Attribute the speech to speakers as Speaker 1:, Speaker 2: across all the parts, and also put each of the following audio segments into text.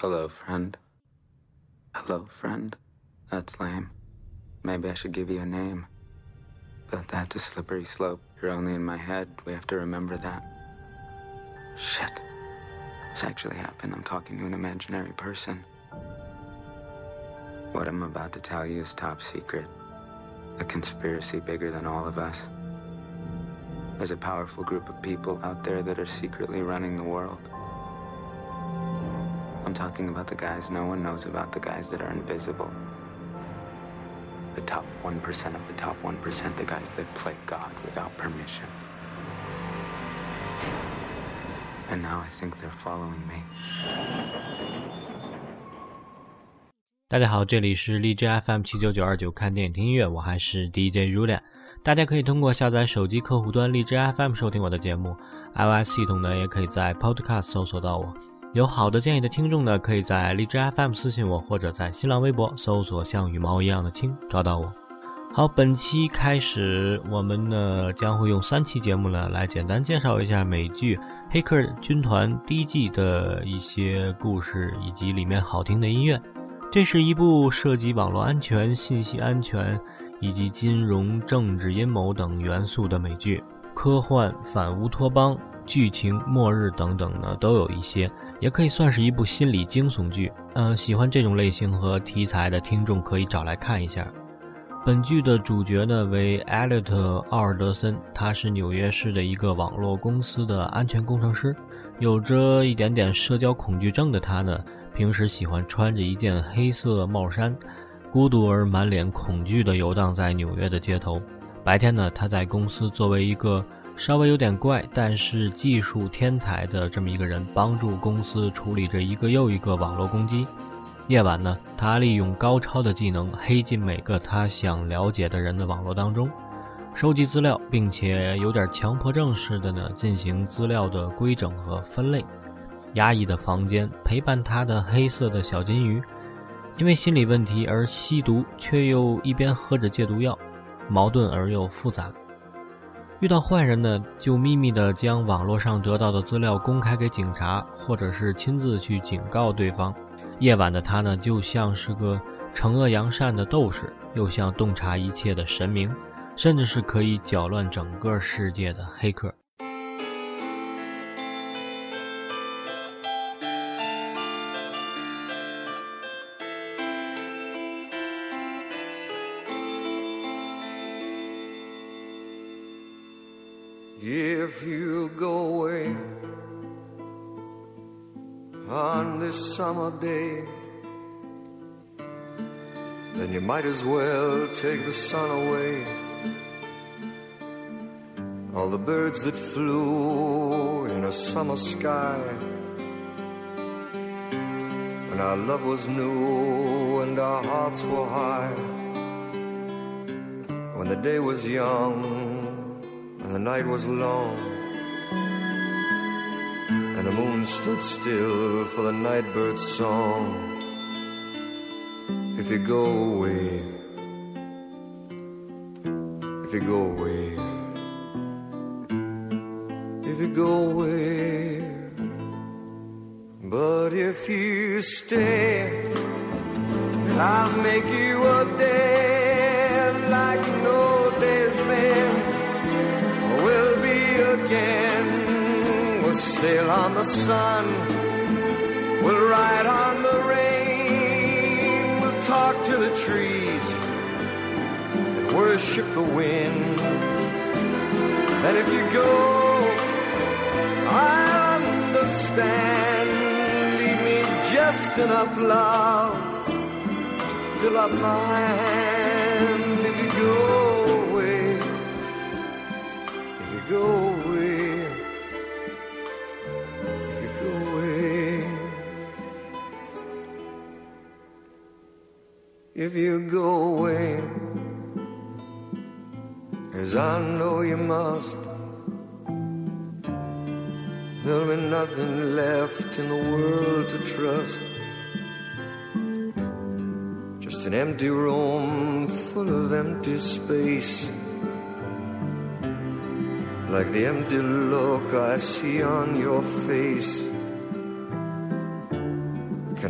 Speaker 1: Hello, friend. Hello, friend. That's lame. Maybe I should give you a name. But that's a slippery slope. You're only in my head. We have to remember that. Shit. This actually happened. I'm talking to an imaginary person. What I'm about to tell you is top secret. A conspiracy bigger than all of us. There's a powerful group of people out there that are secretly running the world. I'm talking about the guys no one knows about, the guys that are invisible. The top 1% of the top 1%, the guys that play God without permission. And now I think they're following me.
Speaker 2: 大家好，这里是荔枝 FM 七九九二九看电影听音乐，我还是 DJ Rulia。大家可以通过下载手机客户端荔枝 FM 收听我的节目，iOS 系统呢也可以在 Podcast 搜索到我。有好的建议的听众呢，可以在荔枝 FM 私信我，或者在新浪微博搜索“像羽毛一样的青”找到我。好，本期开始，我们呢将会用三期节目呢来简单介绍一下美剧《黑客军团》第一季的一些故事以及里面好听的音乐。这是一部涉及网络安全、信息安全。以及金融、政治阴谋等元素的美剧，科幻、反乌托邦、剧情、末日等等呢，都有一些，也可以算是一部心理惊悚剧。嗯，喜欢这种类型和题材的听众可以找来看一下。本剧的主角呢为艾略特·奥尔德森，他是纽约市的一个网络公司的安全工程师，有着一点点社交恐惧症的他呢，平时喜欢穿着一件黑色帽衫。孤独而满脸恐惧地游荡在纽约的街头。白天呢，他在公司作为一个稍微有点怪，但是技术天才的这么一个人，帮助公司处理着一个又一个网络攻击。夜晚呢，他利用高超的技能黑进每个他想了解的人的网络当中，收集资料，并且有点强迫症似的呢进行资料的规整和分类。压抑的房间陪伴他的黑色的小金鱼。因为心理问题而吸毒，却又一边喝着戒毒药，矛盾而又复杂。遇到坏人呢，就秘密的将网络上得到的资料公开给警察，或者是亲自去警告对方。夜晚的他呢，就像是个惩恶扬善的斗士，又像洞察一切的神明，甚至是可以搅乱整个世界的黑客。
Speaker 3: This summer day, then you might as well take the sun away. All the birds that flew in a summer sky. When our love was new and our hearts were high, when the day was young and the night was long, and the moon stood still for the nightbird's song. If you go away, if you go away, if you go away, but if you stay, I'll make you a day on the sun. We'll ride on the rain. We'll talk to the trees and worship the wind. And if you go, I'll understand. Leave me just enough love to fill up my hand. If you go away, if you go if you go away, as I know you must. There'll be nothing left in the world to trust. Just an empty room full of empty space. Like the empty look I see on your face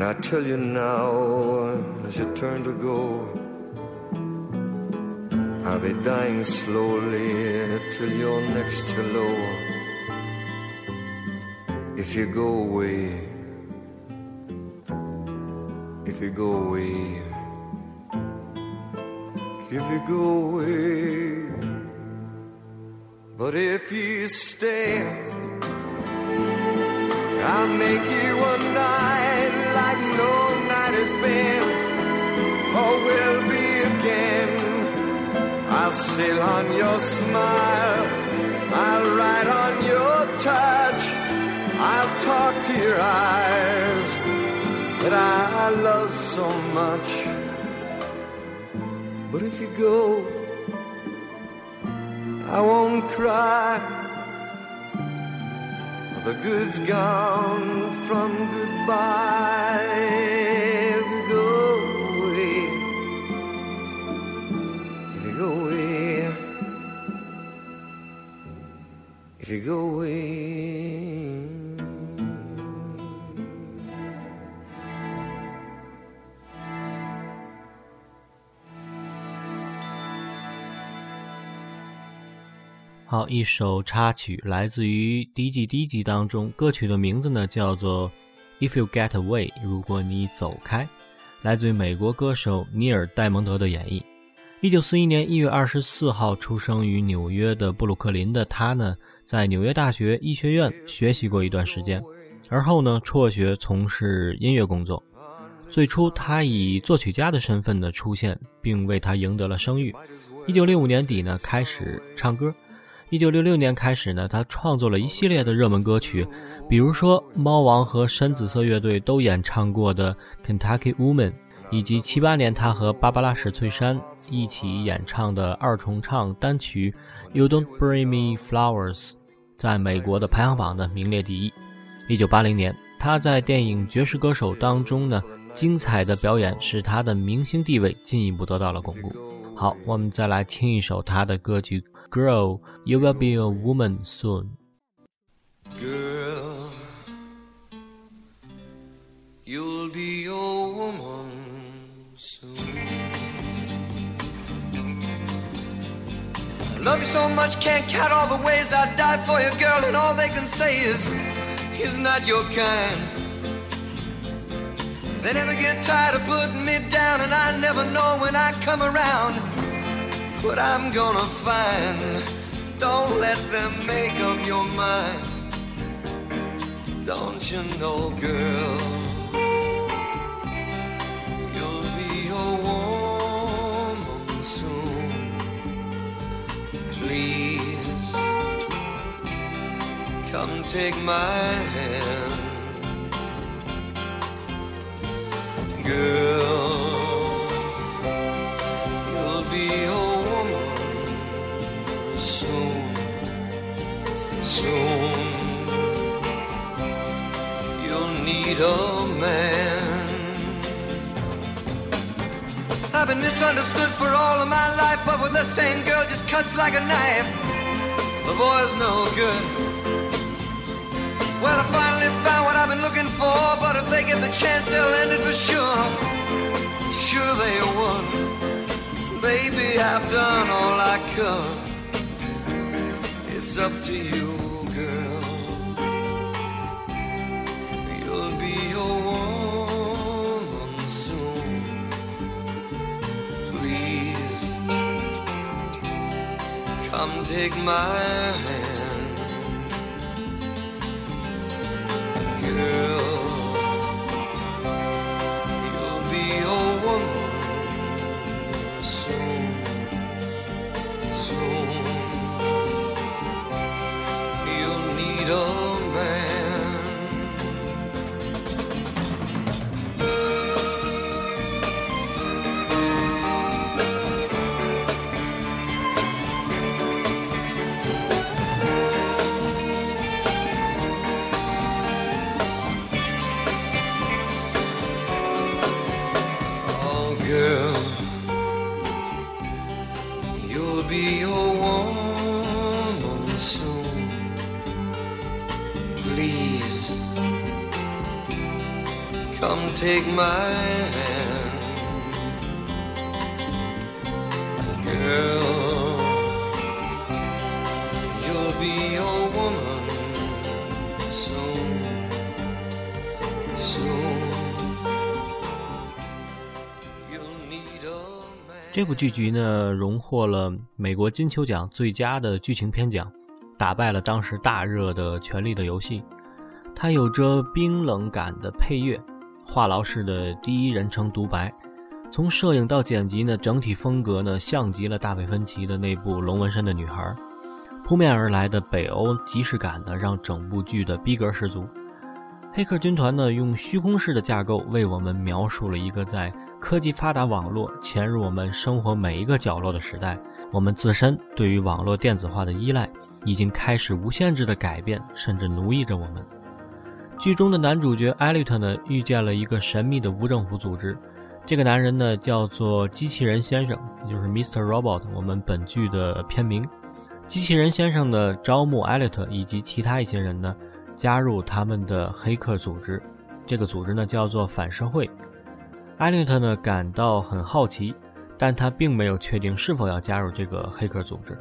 Speaker 3: Can I tell you now as you turn to go? I'll be dying slowly till you're next hello. If you go away, if you go away, if you go away. But if you stay, I'll make you a night been or will be again. I'll sail on your smile, I'll ride on your touch, I'll talk to your eyes that I love so much. But if you go, I won't cry. The good's gone from goodbye. You go away.
Speaker 2: 好，一首插曲来自于第一季第一集当中，歌曲的名字呢叫做《If You Get Away》，如果你走开，来自于美国歌手尼尔·戴蒙德的演绎。一九四一年一月二十四号出生于纽约的布鲁克林的他呢，在纽约大学医学院学习过一段时间，而后呢辍学从事音乐工作。最初他以作曲家的身份呢出现，并为他赢得了声誉。一九六五年底呢开始唱歌。一九六六年开始呢，他创作了一系列的热门歌曲，比如说猫王和深紫色乐队都演唱过的《Kentucky Woman》，以及七八年他和芭芭拉史翠珊一起演唱的二重唱单曲《You Don't Bring Me Flowers》，在美国的排行榜呢名列第一。一九八零年，他在电影《爵士歌手》当中呢精彩的表演，使他的明星地位进一步得到了巩固。好，我们再来听一首他的歌曲。Girl, you will be a woman soon.
Speaker 3: Love you so much, can't count all the ways I'd die for you, girl, and all they can say is, he's not your kind. They never get tired of putting me down, and I never know when I come around what I'm gonna find. Don't let them make up your mind. Don't you know, girl? Take my hand, girl. You'll be a woman soon, soon. You'll need a man. I've been misunderstood for all of my life, but with the same girl just cuts like a knife. The boy's no good. Well, I finally found what I've been looking for, but if they get the chance, they'll end it for sure. Sure they would. Baby, I've done all I could. It's up to you, girl. You'll be a woman soon. Please come take my hand,
Speaker 2: 剧集呢，荣获了美国金球奖最佳的剧情片奖，打败了当时大热的《权力的游戏》。它有着冰冷感的配乐，话痨式的第一人称独白，从摄影到剪辑呢，整体风格呢像极了大卫芬奇的那部《龙纹身的女孩》。扑面而来的北欧即视感呢，让整部剧的逼格十足。黑客军团呢，用虚空式的架构为我们描述了一个在科技发达、网络潜入我们生活每一个角落的时代，我们自身对于网络电子化的依赖已经开始无限制的改变，甚至奴役着我们。剧中的男主角艾利特呢，遇见了一个神秘的无政府组织，这个男人呢叫做机器人先生，也就是 Mr. Robot，我们本剧的片名。机器人先生呢招募艾利特以及其他一些人呢加入他们的黑客组织，这个组织呢叫做反社会。艾利特呢感到很好奇，但他并没有确定是否要加入这个黑客组织。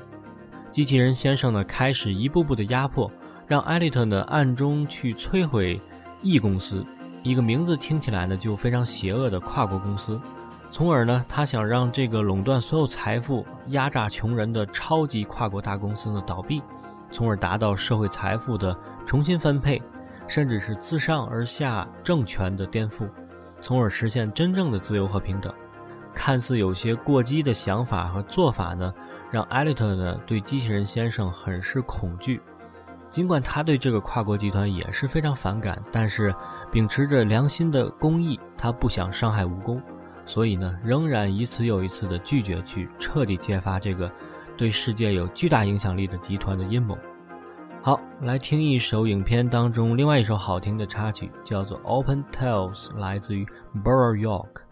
Speaker 2: 机器人先生呢开始一步步的压迫，让艾利特呢暗中去摧毁 E 公司，一个名字听起来呢就非常邪恶的跨国公司。从而呢，他想让这个垄断所有财富、压榨穷人的超级跨国大公司呢倒闭，从而达到社会财富的重新分配，甚至是自上而下政权的颠覆，从而实现真正的自由和平等。看似有些过激的想法和做法呢，让艾利特呢对机器人先生很是恐惧。尽管他对这个跨国集团也是非常反感，但是秉持着良心的公义，他不想伤害无辜。所以呢，仍然一次又一次的拒绝去彻底揭发这个对世界有巨大影响力的集团的阴谋。好，来听一首影片当中另外一首好听的插曲，叫做《Open Tales》，来自于 Borough York。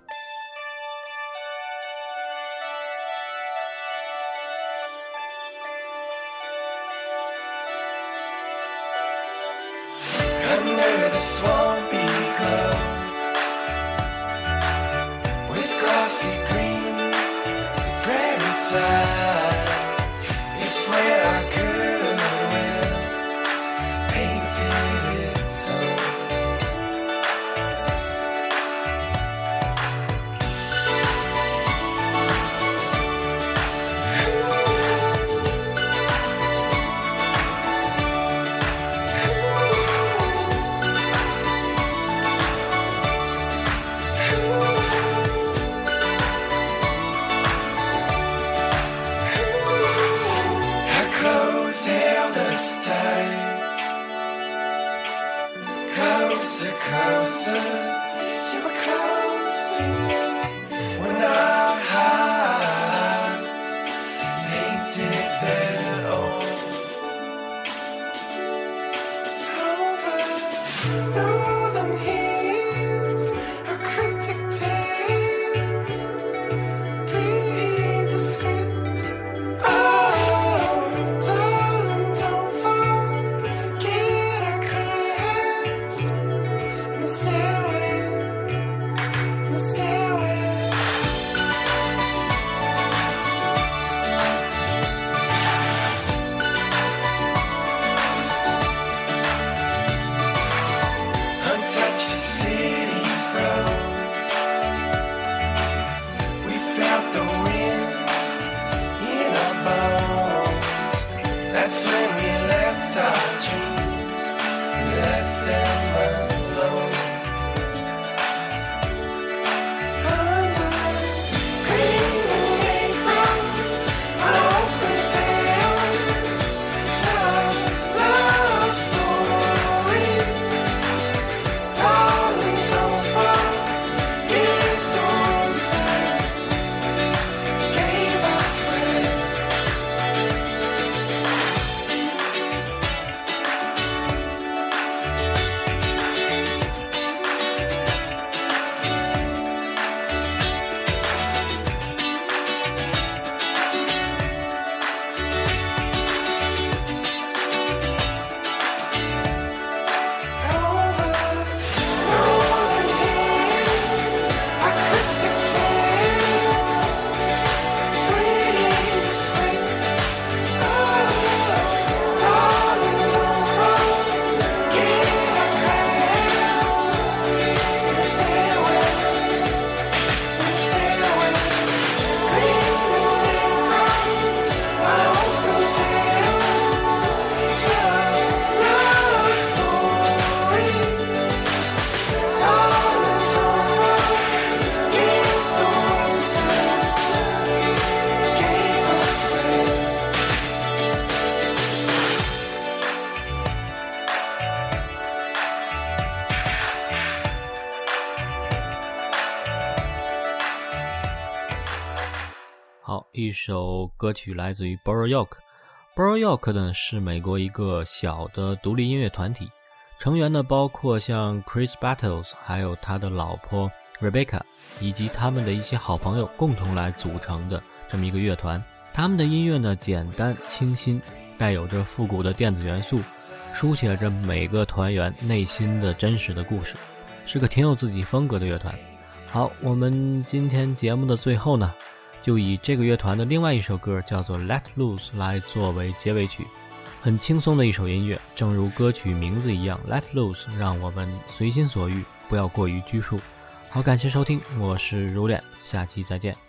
Speaker 2: 一首歌曲来自于 Borough York。Borough York 呢是美国一个小的独立音乐团体，成员呢包括像 Chris Battles，还有他的老婆 Rebecca，以及他们的一些好朋友共同来组成的这么一个乐团。他们的音乐呢简单清新，带有着复古的电子元素，书写着每个团员内心的真实的故事，是个挺有自己风格的乐团。好，我们今天节目的最后呢。就以这个乐团的另外一首歌叫做《Let Loose》来作为结尾曲，很轻松的一首音乐，正如歌曲名字一样，《Let Loose》让我们随心所欲，不要过于拘束。好，感谢收听，我是如恋，下期再见。